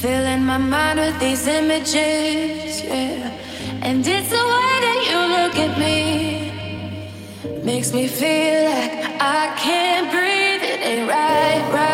Filling my mind with these images, yeah. And it's the way that you look at me. Makes me feel like I can't breathe. It ain't right, right.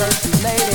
mercy later.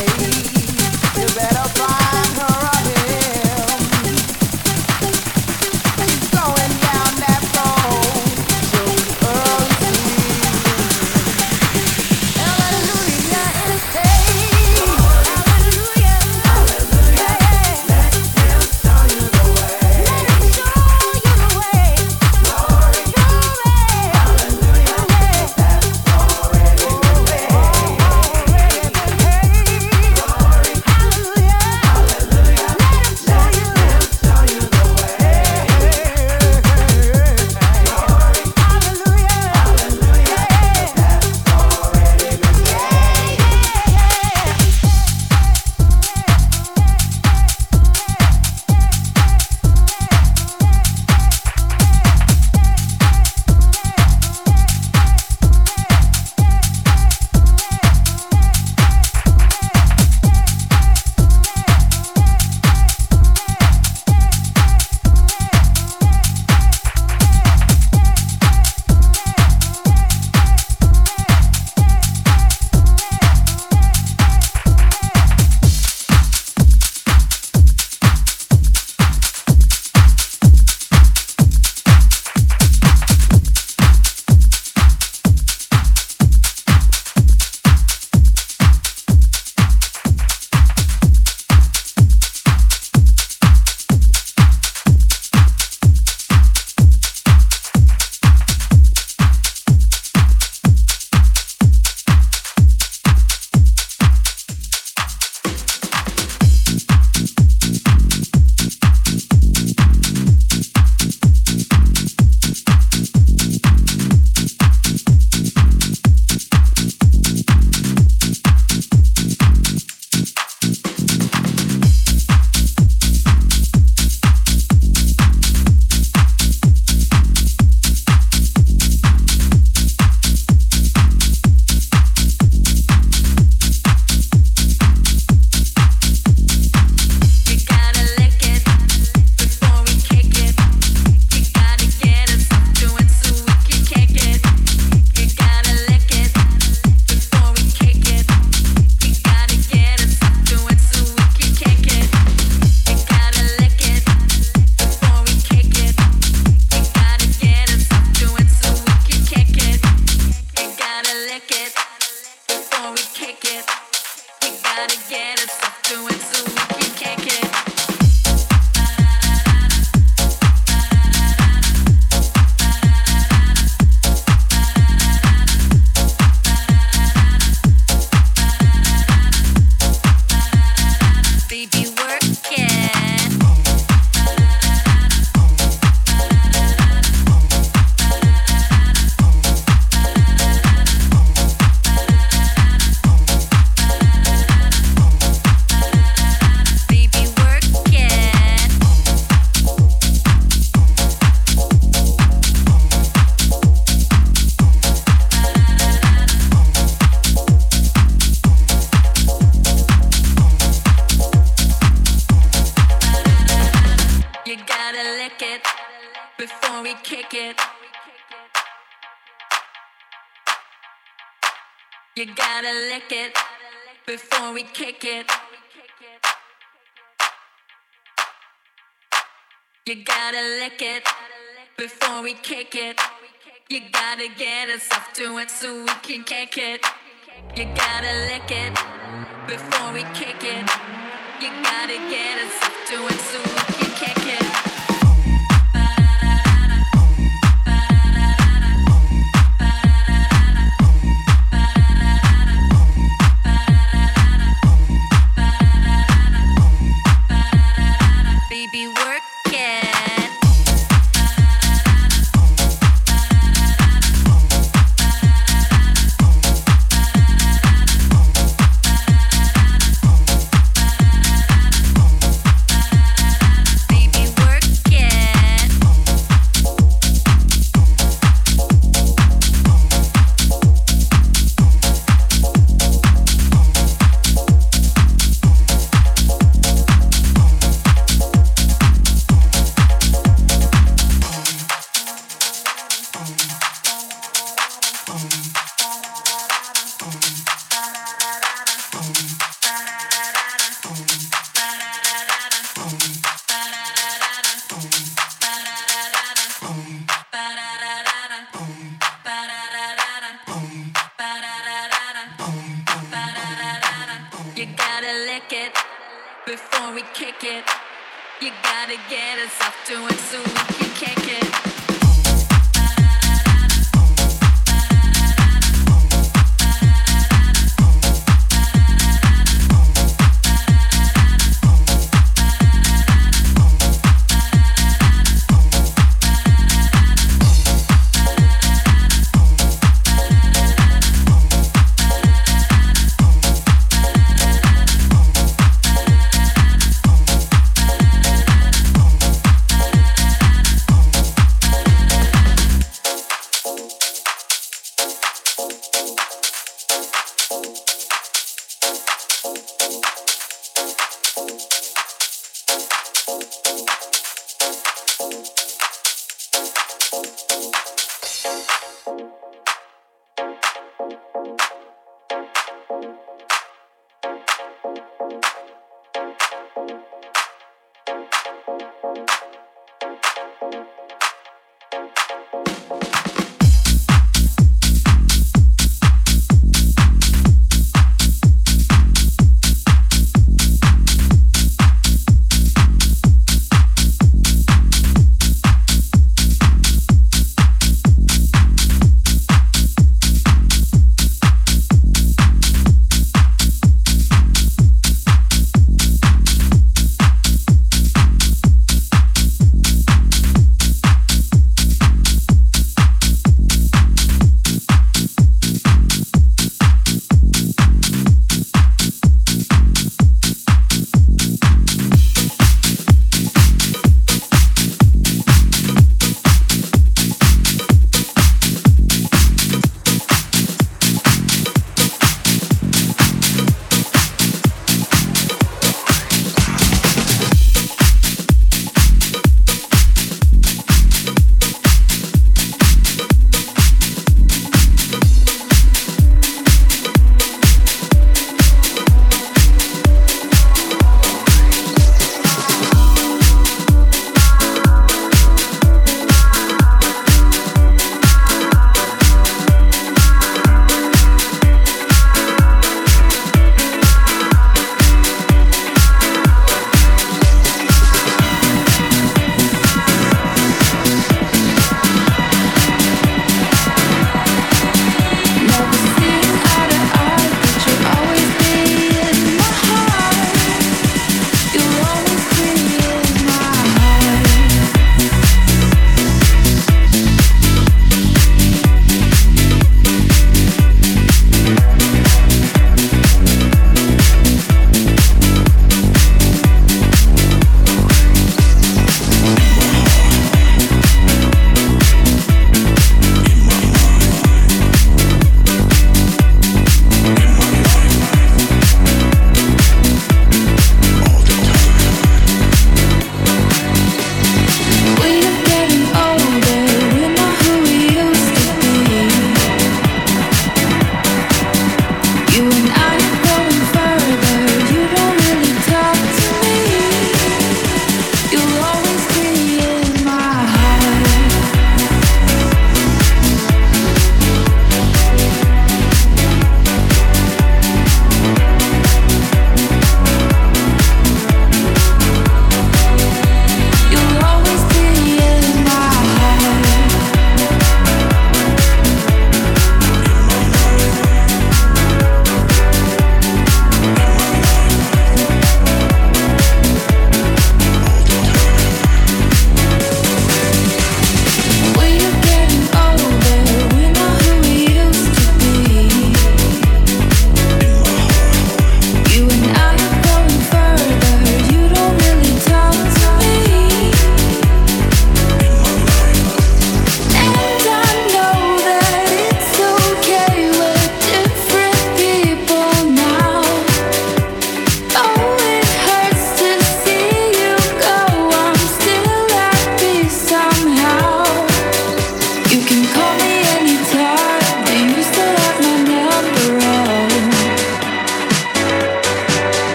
You gotta lick it before we kick it. You gotta lick it before we kick it. You gotta get us off to it so we can kick it. You gotta lick it before we kick it. You gotta get us off to it so we can kick it.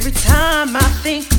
Perfect harmony.